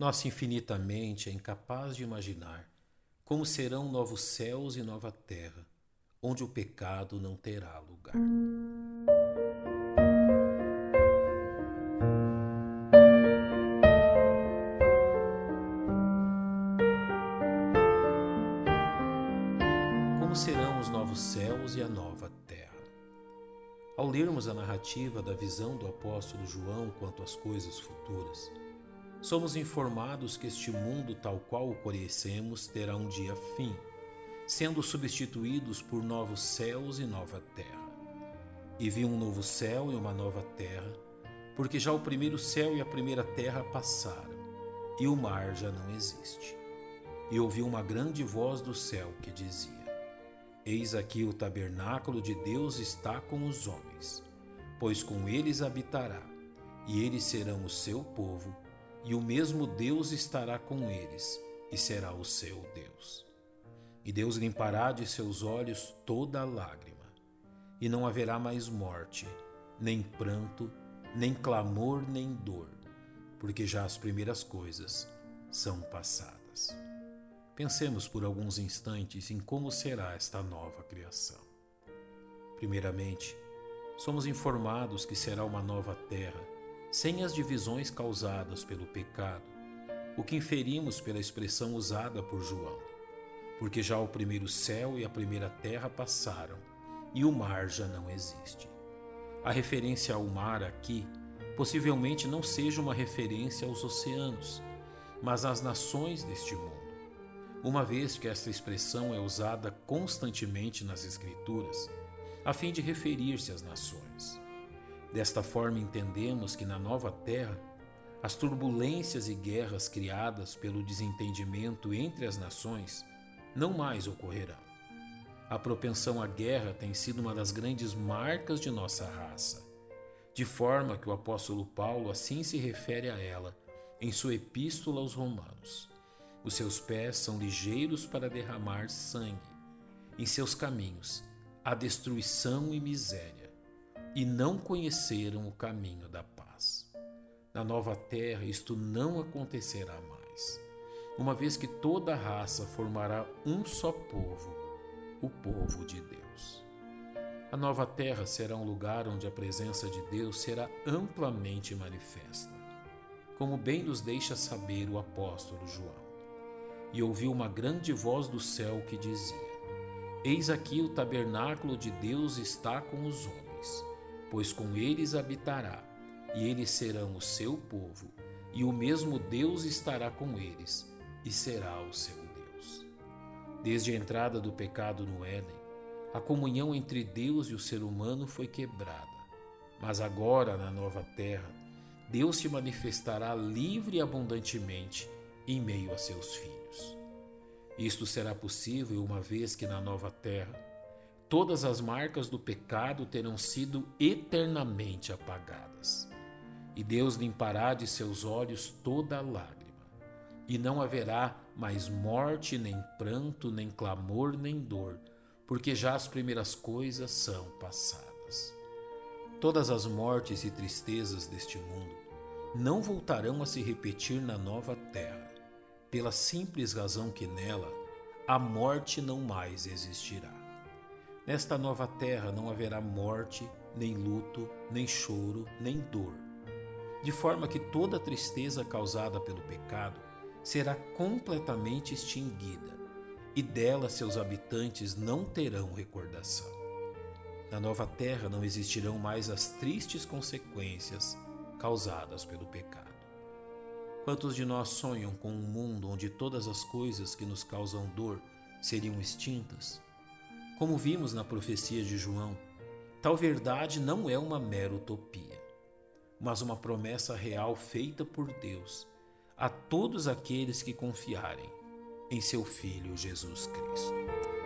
Nossa infinita mente é incapaz de imaginar como serão novos céus e nova terra, onde o pecado não terá lugar. Como serão os novos céus e a nova terra? Ao lermos a narrativa da visão do apóstolo João quanto às coisas futuras, somos informados que este mundo, tal qual o conhecemos, terá um dia fim, sendo substituídos por novos céus e nova terra. E vi um novo céu e uma nova terra, porque já o primeiro céu e a primeira terra passaram, e o mar já não existe. E ouvi uma grande voz do céu que dizia: Eis aqui o tabernáculo de Deus está com os homens, pois com eles habitará, e eles serão o seu povo e o mesmo Deus estará com eles e será o seu Deus. E Deus limpará de seus olhos toda lágrima, e não haverá mais morte, nem pranto, nem clamor, nem dor, porque já as primeiras coisas são passadas. Pensemos por alguns instantes em como será esta nova criação. Primeiramente, somos informados que será uma nova terra sem as divisões causadas pelo pecado, o que inferimos pela expressão usada por João, porque já o primeiro céu e a primeira terra passaram e o mar já não existe. A referência ao mar aqui possivelmente não seja uma referência aos oceanos, mas às nações deste mundo, uma vez que esta expressão é usada constantemente nas Escrituras, a fim de referir-se às nações. Desta forma, entendemos que na nova terra, as turbulências e guerras criadas pelo desentendimento entre as nações não mais ocorrerão. A propensão à guerra tem sido uma das grandes marcas de nossa raça, de forma que o apóstolo Paulo assim se refere a ela em sua epístola aos Romanos. Os seus pés são ligeiros para derramar sangue, em seus caminhos há destruição e miséria e não conheceram o caminho da paz. Na nova terra isto não acontecerá mais, uma vez que toda a raça formará um só povo, o povo de Deus. A nova terra será um lugar onde a presença de Deus será amplamente manifesta, como bem nos deixa saber o apóstolo João. E ouviu uma grande voz do céu que dizia: Eis aqui o tabernáculo de Deus está com os homens pois com eles habitará, e eles serão o seu povo, e o mesmo Deus estará com eles, e será o seu Deus. Desde a entrada do pecado no Éden, a comunhão entre Deus e o ser humano foi quebrada. Mas agora, na nova terra, Deus se manifestará livre e abundantemente em meio a seus filhos. Isto será possível uma vez que na nova terra todas as marcas do pecado terão sido eternamente apagadas. E Deus limpará de seus olhos toda lágrima, e não haverá mais morte, nem pranto, nem clamor, nem dor, porque já as primeiras coisas são passadas. Todas as mortes e tristezas deste mundo não voltarão a se repetir na nova terra, pela simples razão que nela a morte não mais existirá. Nesta nova terra não haverá morte, nem luto, nem choro, nem dor. De forma que toda tristeza causada pelo pecado será completamente extinguida, e dela seus habitantes não terão recordação. Na nova terra não existirão mais as tristes consequências causadas pelo pecado. Quantos de nós sonham com um mundo onde todas as coisas que nos causam dor seriam extintas? Como vimos na profecia de João, tal verdade não é uma mera utopia, mas uma promessa real feita por Deus a todos aqueles que confiarem em seu Filho Jesus Cristo.